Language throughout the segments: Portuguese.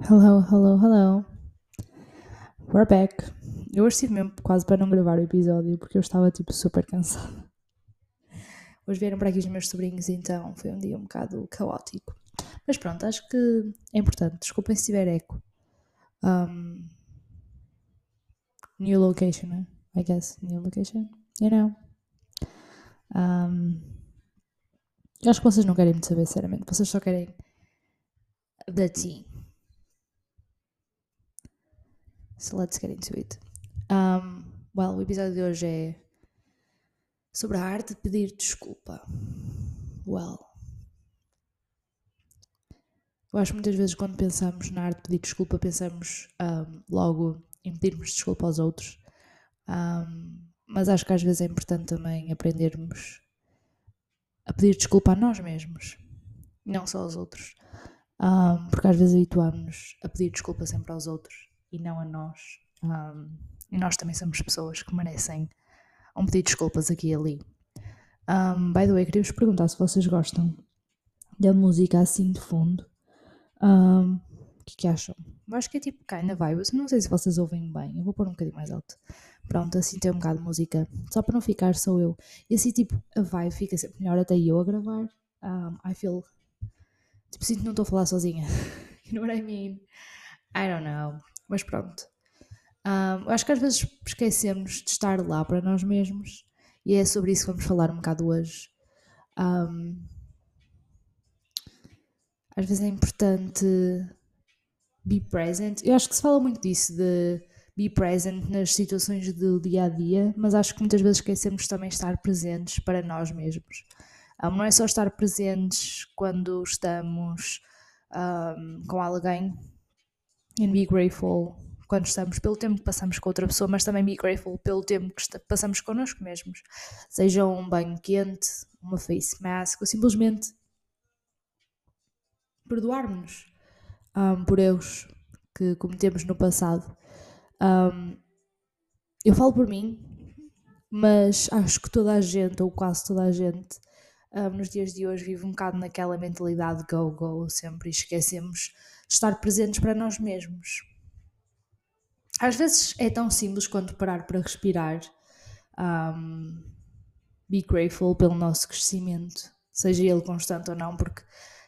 Hello, hello, hello. We're back. Eu hoje estive mesmo quase para não gravar o episódio porque eu estava tipo super cansada. Hoje vieram para aqui os meus sobrinhos, então foi um dia um bocado caótico. Mas pronto, acho que é importante. Desculpem se tiver eco. Um, new location, né? I guess. New location. You know. Um, acho que vocês não querem muito saber, sinceramente. Vocês só querem the tea. So let's get into it. Um, well, o episódio de hoje é sobre a arte de pedir desculpa. Well, eu acho que muitas vezes quando pensamos na arte de pedir desculpa, pensamos um, logo em pedirmos desculpa aos outros. Um, mas acho que às vezes é importante também aprendermos a pedir desculpa a nós mesmos, não só aos outros. Um, porque às vezes habituamos a pedir desculpa sempre aos outros e não a nós. Um, e nós também somos pessoas que merecem um pedido de desculpas aqui e ali. Um, by the way, queria-vos perguntar se vocês gostam da música assim de fundo. Um, o que, que acham? Eu acho que é tipo kinda vibes. Não sei se vocês ouvem bem. Eu vou pôr um bocadinho mais alto. Pronto, assim tem um bocado de música. Só para não ficar só eu. E assim, tipo, a vibe fica sempre melhor até eu a gravar. Um, I feel. Tipo, sinto que não estou a falar sozinha. you know what I mean? I don't know. Mas pronto. Um, acho que às vezes esquecemos de estar lá para nós mesmos e é sobre isso que vamos falar um bocado hoje. Um, às vezes é importante be present. Eu acho que se fala muito disso, de be present nas situações do dia a dia, mas acho que muitas vezes esquecemos também estar presentes para nós mesmos. Um, não é só estar presentes quando estamos um, com alguém and be grateful quando estamos, pelo tempo que passamos com outra pessoa, mas também be grateful pelo tempo que passamos connosco mesmos. Seja um banho quente, uma face mask, ou simplesmente perdoarmos um, por erros que cometemos no passado. Um, eu falo por mim, mas acho que toda a gente, ou quase toda a gente, um, nos dias de hoje vive um bocado naquela mentalidade go-go, sempre esquecemos de estar presentes para nós mesmos. Às vezes é tão simples quanto parar para respirar. Um, be grateful pelo nosso crescimento, seja ele constante ou não, porque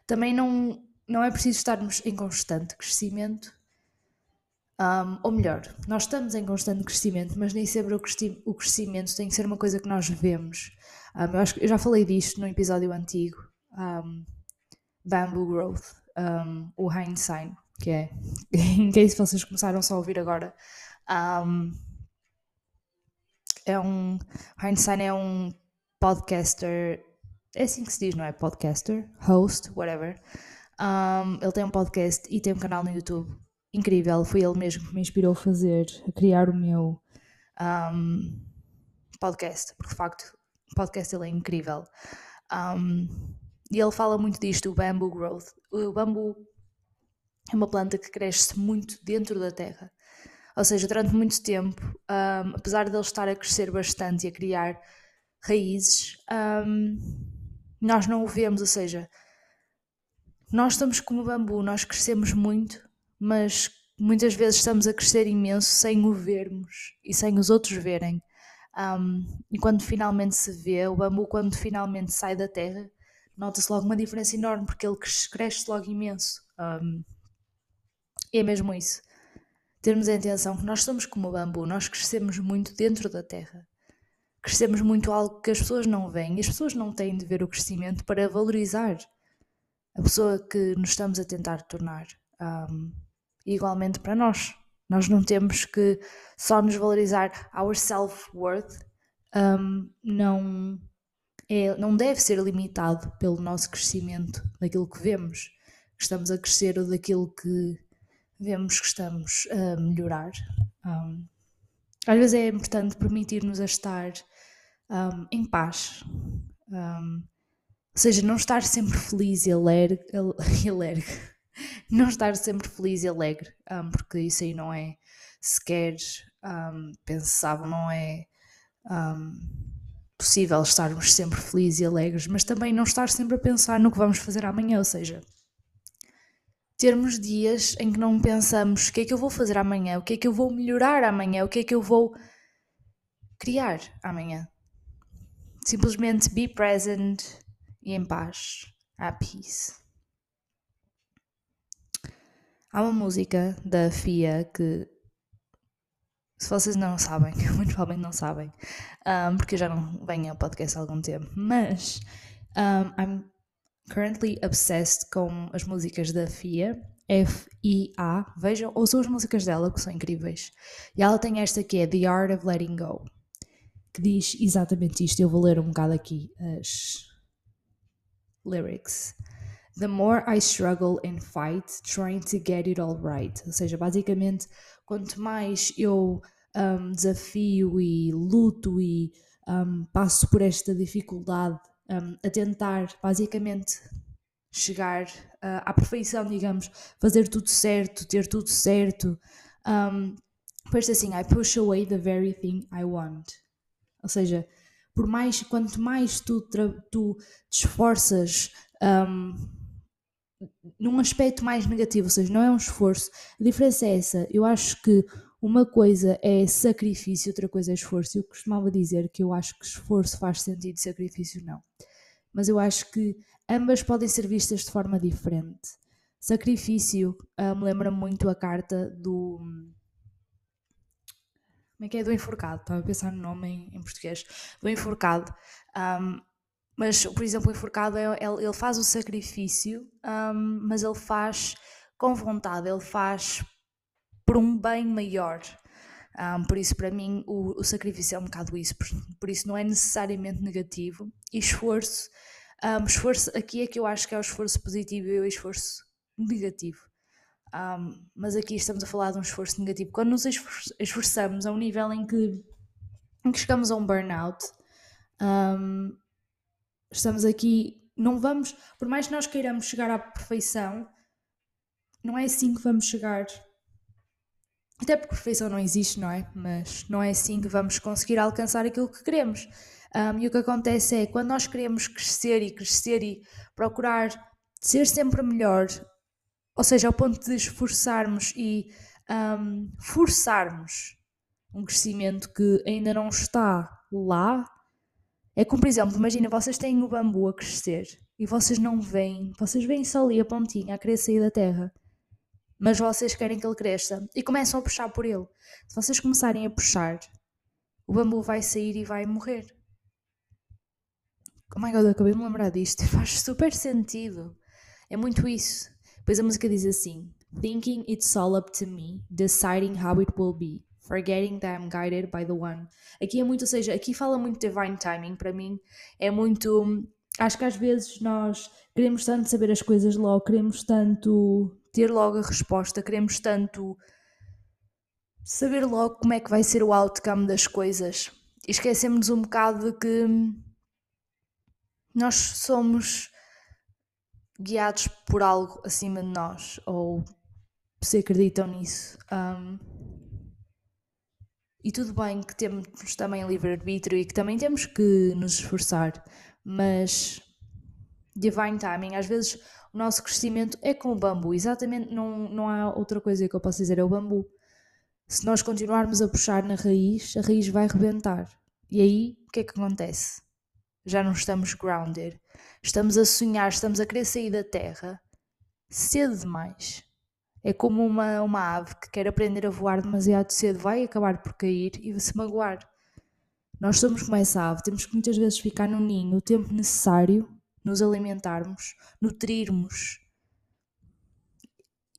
também não, não é preciso estarmos em constante crescimento. Um, ou melhor, nós estamos em constante crescimento, mas nem sempre o, cresci o crescimento tem que ser uma coisa que nós vemos. Um, eu, acho eu já falei disto no episódio antigo, um, Bamboo Growth, o Hindsight, que é, em case vocês começaram só a ouvir agora, é um, Hindsight é um podcaster, é assim que se diz, não é? Podcaster, host, whatever. ele tem um podcast e tem um canal no YouTube incrível. Foi ele mesmo que me inspirou a fazer, a criar o meu um, podcast, porque de facto o podcast ele é incrível. Um, e ele fala muito disto, o bamboo growth. O bambu é uma planta que cresce muito dentro da terra. Ou seja, durante muito tempo, um, apesar de ele estar a crescer bastante e a criar raízes, um, nós não o vemos. Ou seja, nós estamos como bambu, nós crescemos muito, mas muitas vezes estamos a crescer imenso sem o vermos e sem os outros verem. Um, e quando finalmente se vê, o bambu, quando finalmente sai da terra, nota-se logo uma diferença enorme porque ele cresce logo imenso. Um, é mesmo isso. Termos a intenção que nós somos como o bambu, nós crescemos muito dentro da terra. Crescemos muito algo que as pessoas não veem e as pessoas não têm de ver o crescimento para valorizar a pessoa que nos estamos a tentar tornar. Um, igualmente para nós. Nós não temos que só nos valorizar our self-worth, um, não, é, não deve ser limitado pelo nosso crescimento, daquilo que vemos que estamos a crescer ou daquilo que vemos que estamos a melhorar. Um, às vezes é importante permitir-nos a estar um, em paz. Um, ou seja, não estar sempre feliz e alegre, alegre não estar sempre feliz e alegre, porque isso aí não é sequer pensável, não é possível estarmos sempre felizes e alegres, mas também não estar sempre a pensar no que vamos fazer amanhã, ou seja, termos dias em que não pensamos o que é que eu vou fazer amanhã, o que é que eu vou melhorar amanhã, o que é que eu vou criar amanhã. Simplesmente be present e em paz. At peace. Há uma música da FIA que, se vocês não sabem, muito provavelmente não sabem, um, porque eu já não venho ao podcast há algum tempo, mas um, I'm currently obsessed com as músicas da FIA, F-I-A, vejam, ouçam as músicas dela que são incríveis. E ela tem esta que é The Art of Letting Go, que diz exatamente isto. Eu vou ler um bocado aqui as lyrics. The more I struggle and fight trying to get it all right. Ou seja, basicamente, quanto mais eu um, desafio e luto e um, passo por esta dificuldade um, a tentar basicamente chegar uh, à perfeição, digamos, fazer tudo certo, ter tudo certo. Um, Parece assim, I push away the very thing I want. Ou seja, por mais, quanto mais tu, tu te esforças um, num aspecto mais negativo, ou seja, não é um esforço, a diferença é essa. Eu acho que uma coisa é sacrifício, outra coisa é esforço. Eu costumava dizer que eu acho que esforço faz sentido, sacrifício não. Mas eu acho que ambas podem ser vistas de forma diferente. Sacrifício uh, me lembra muito a carta do. Como é que é? Do enforcado. Estava a pensar no nome em, em português. Do enforcado. Um, mas, por exemplo, o enforcado é, ele faz o sacrifício, um, mas ele faz com vontade, ele faz por um bem maior. Um, por isso, para mim, o, o, sacrifício é um bocado isso. Por, por, isso, não é necessariamente negativo. E esforço, um, esforço, aqui é que eu acho que é o esforço positivo e o esforço negativo. Um, mas aqui estamos a falar de um esforço negativo. Quando nos esforçamos a um nível em que, em que chegamos a um burnout, estamos aqui, não vamos, por mais que nós queiramos chegar à perfeição, não é assim que vamos chegar até porque perfeição não existe, não é? Mas não é assim que vamos conseguir alcançar aquilo que queremos. Um, e o que acontece é quando nós queremos crescer e crescer e procurar ser sempre melhor, ou seja, ao ponto de esforçarmos e um, forçarmos um crescimento que ainda não está lá, é como, por exemplo, imagina, vocês têm o bambu a crescer e vocês não veem, vocês veem só ali a pontinha a querer sair da terra mas vocês querem que ele cresça e começam a puxar por ele. Se vocês começarem a puxar, o bambu vai sair e vai morrer. Oh my god, eu acabei de me lembrar disto. Faz super sentido. É muito isso. Pois a música diz assim: Thinking it's all up to me, deciding how it will be, forgetting that I'm guided by the one. Aqui é muito, ou seja, aqui fala muito divine timing para mim. É muito. Acho que às vezes nós queremos tanto saber as coisas logo, queremos tanto ter logo a resposta, queremos tanto saber logo como é que vai ser o outcome das coisas e esquecemos um bocado de que nós somos guiados por algo acima de nós ou se acreditam nisso. Um, e tudo bem que temos também livre-arbítrio e que também temos que nos esforçar, mas divine timing, às vezes o nosso crescimento é com o bambu. Exatamente, não, não há outra coisa que eu possa dizer, é o bambu. Se nós continuarmos a puxar na raiz, a raiz vai rebentar. E aí, o que é que acontece? Já não estamos grounded. Estamos a sonhar, estamos a querer sair da terra cedo demais. É como uma, uma ave que quer aprender a voar demasiado cedo, vai acabar por cair e se magoar. Nós somos como essa ave, temos que muitas vezes ficar no ninho o tempo necessário nos alimentarmos, nutrirmos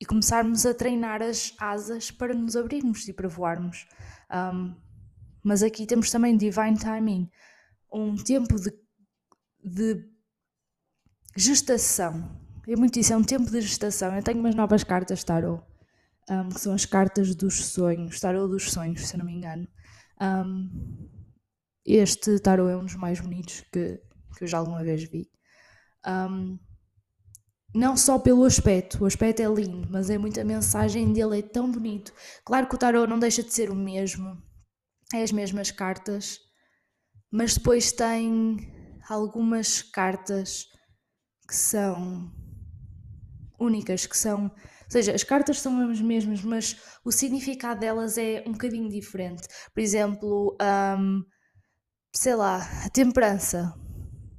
e começarmos a treinar as asas para nos abrirmos e para voarmos. Um, mas aqui temos também divine timing, um tempo de, de gestação. É muito isso, é um tempo de gestação. Eu tenho umas novas cartas tarot, um, que são as cartas dos sonhos, tarot dos sonhos, se eu não me engano. Um, este tarot é um dos mais bonitos que, que eu já alguma vez vi. Um, não só pelo aspecto, o aspecto é lindo, mas é muita mensagem dele, é tão bonito. Claro que o tarot não deixa de ser o mesmo, é as mesmas cartas, mas depois tem algumas cartas que são únicas, que são seja, as cartas são as mesmas, mas o significado delas é um bocadinho diferente. Por exemplo, um, sei lá, a temperança.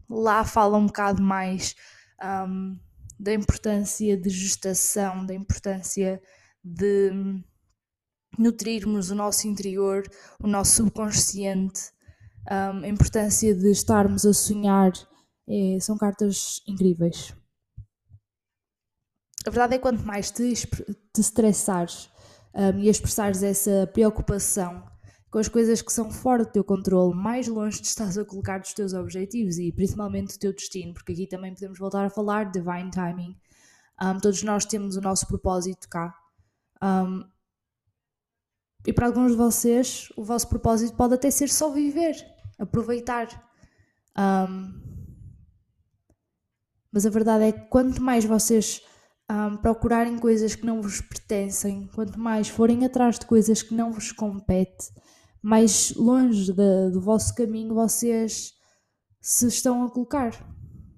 Lá fala um bocado mais um, da importância de gestação, da importância de nutrirmos o nosso interior, o nosso subconsciente, um, a importância de estarmos a sonhar. É, são cartas incríveis. A verdade é que quanto mais te, te estressares um, e expressares essa preocupação com as coisas que são fora do teu controle, mais longe te estás a colocar dos teus objetivos e principalmente do teu destino, porque aqui também podemos voltar a falar de divine timing. Um, todos nós temos o nosso propósito cá. Um, e para alguns de vocês, o vosso propósito pode até ser só viver, aproveitar. Um, mas a verdade é que quanto mais vocês um, procurarem coisas que não vos pertencem, quanto mais forem atrás de coisas que não vos competem, mais longe de, do vosso caminho vocês se estão a colocar.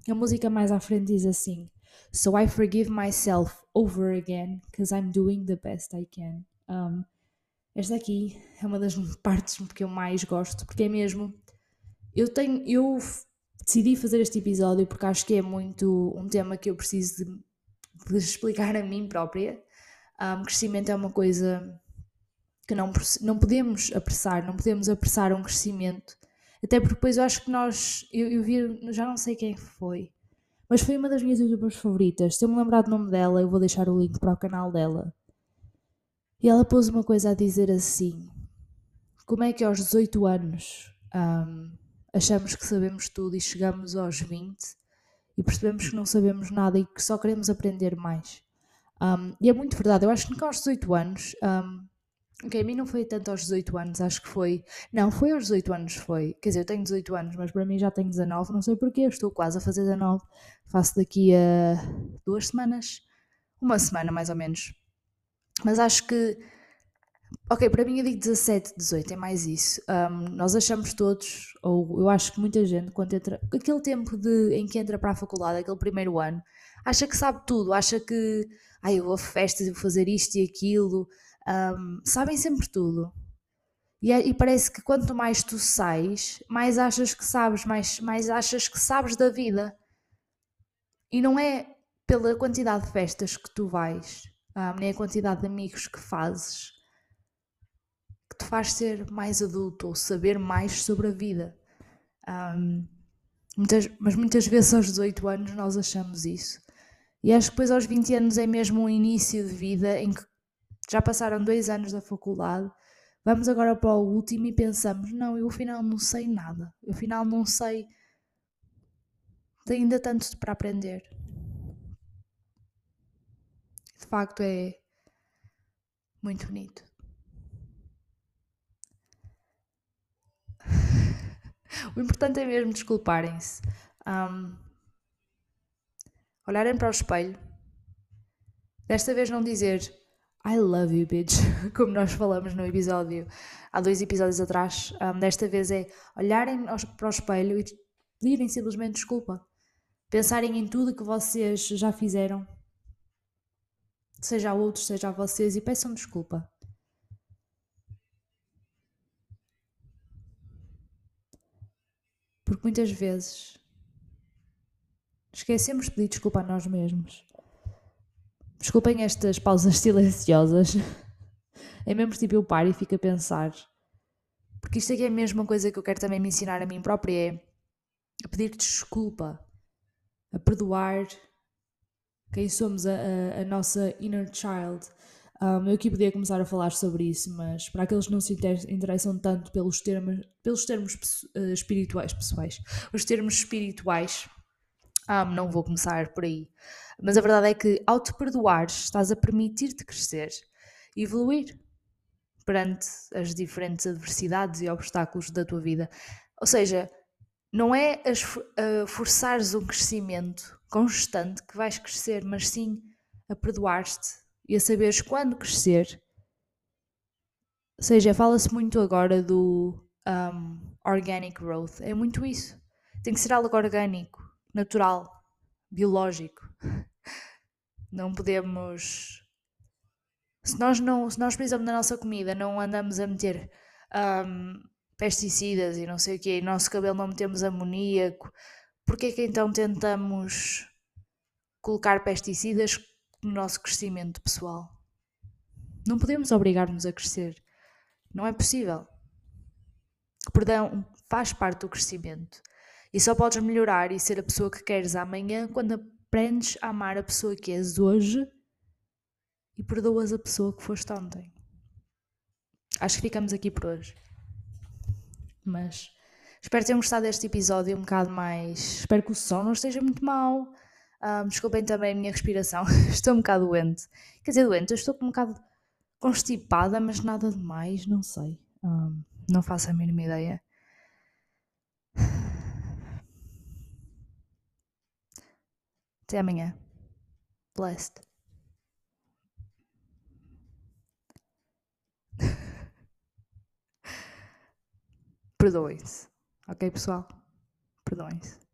A música mais à frente diz assim: So I forgive myself over again, because I'm doing the best I can. Um, esta aqui é uma das partes que eu mais gosto, porque é mesmo. Eu tenho. Eu decidi fazer este episódio porque acho que é muito um tema que eu preciso de, de explicar a mim própria. Um, crescimento é uma coisa que não, não podemos apressar, não podemos apressar um crescimento. Até porque depois eu acho que nós, eu, eu vi, já não sei quem foi, mas foi uma das minhas youtubers favoritas. Se eu me lembrar do nome dela, eu vou deixar o link para o canal dela. E ela pôs uma coisa a dizer assim: Como é que aos 18 anos um, achamos que sabemos tudo e chegamos aos 20 e percebemos que não sabemos nada e que só queremos aprender mais? Um, e é muito verdade, eu acho que aos 18 anos um, a mim não foi tanto aos 18 anos, acho que foi. Não, foi aos 18 anos, foi. Quer dizer, eu tenho 18 anos, mas para mim já tenho 19, não sei porquê, estou quase a fazer 19. Faço daqui a duas semanas, uma semana mais ou menos. Mas acho que. Ok, para mim eu digo 17, 18, é mais isso. Um, nós achamos todos, ou eu acho que muita gente, quando entra. Aquele tempo de, em que entra para a faculdade, aquele primeiro ano, acha que sabe tudo, acha que. Ai, eu vou a festas, vou fazer isto e aquilo um, sabem sempre tudo. E, é, e, parece que quanto mais tu sais, mais achas que sabes, mais, mais achas que sabes da vida. E não é pela quantidade de festas que tu vais, um, nem a quantidade de amigos que fazes, que te faz ser mais adulto ou saber mais sobre a vida. Um, muitas, mas muitas vezes aos 18 anos nós achamos isso. E acho que depois aos 20 anos é mesmo um início de vida em que já passaram dois anos da faculdade, vamos agora para o último e pensamos: não, eu afinal não sei nada, eu afinal não sei, tenho ainda tanto para aprender. De facto, é muito bonito. O importante é mesmo desculparem-se. Um, olharem para o espelho. Desta vez não dizer I love you, bitch, como nós falamos no episódio, há dois episódios atrás. Um, desta vez é olharem para o espelho e pedirem simplesmente desculpa. Pensarem em tudo que vocês já fizeram, seja a outros, seja a vocês, e peçam desculpa. Porque muitas vezes esquecemos de pedir desculpa a nós mesmos. Desculpem estas pausas silenciosas. É mesmo tipo eu paro e fico a pensar. Porque isto aqui é a mesma coisa que eu quero também me ensinar a mim própria: é a pedir desculpa, a perdoar quem somos, a, a, a nossa inner child. Um, eu aqui podia começar a falar sobre isso, mas para aqueles que não se interessam tanto pelos termos, pelos termos uh, espirituais, pessoais, os termos espirituais, um, não vou começar por aí. Mas a verdade é que ao te perdoares, estás a permitir-te crescer e evoluir perante as diferentes adversidades e obstáculos da tua vida. Ou seja, não é a forçares um crescimento constante que vais crescer, mas sim a perdoar-te e a saberes quando crescer. Ou seja, fala-se muito agora do um, organic growth. É muito isso. Tem que ser algo orgânico, natural, biológico. Não podemos Se nós, não, se nós, por exemplo, na nossa comida não andamos a meter um, pesticidas e não sei o quê, e no nosso cabelo não metemos amoníaco, porquê que então tentamos colocar pesticidas no nosso crescimento pessoal? Não podemos obrigar-nos a crescer. Não é possível. O perdão faz parte do crescimento. E só podes melhorar e ser a pessoa que queres amanhã quando aprendes a amar a pessoa que és hoje e perdoas a pessoa que foste ontem. Acho que ficamos aqui por hoje. Mas espero que tenham gostado deste episódio um bocado mais. Espero que o som não esteja muito mal. Um, desculpem também a minha respiração. estou um bocado doente. Quer dizer, doente, eu estou um bocado constipada, mas nada demais, não sei. Um, não faço a mínima ideia. Até amanhã. Blessed. Perdoem-se. Ok, pessoal? Perdoem-se.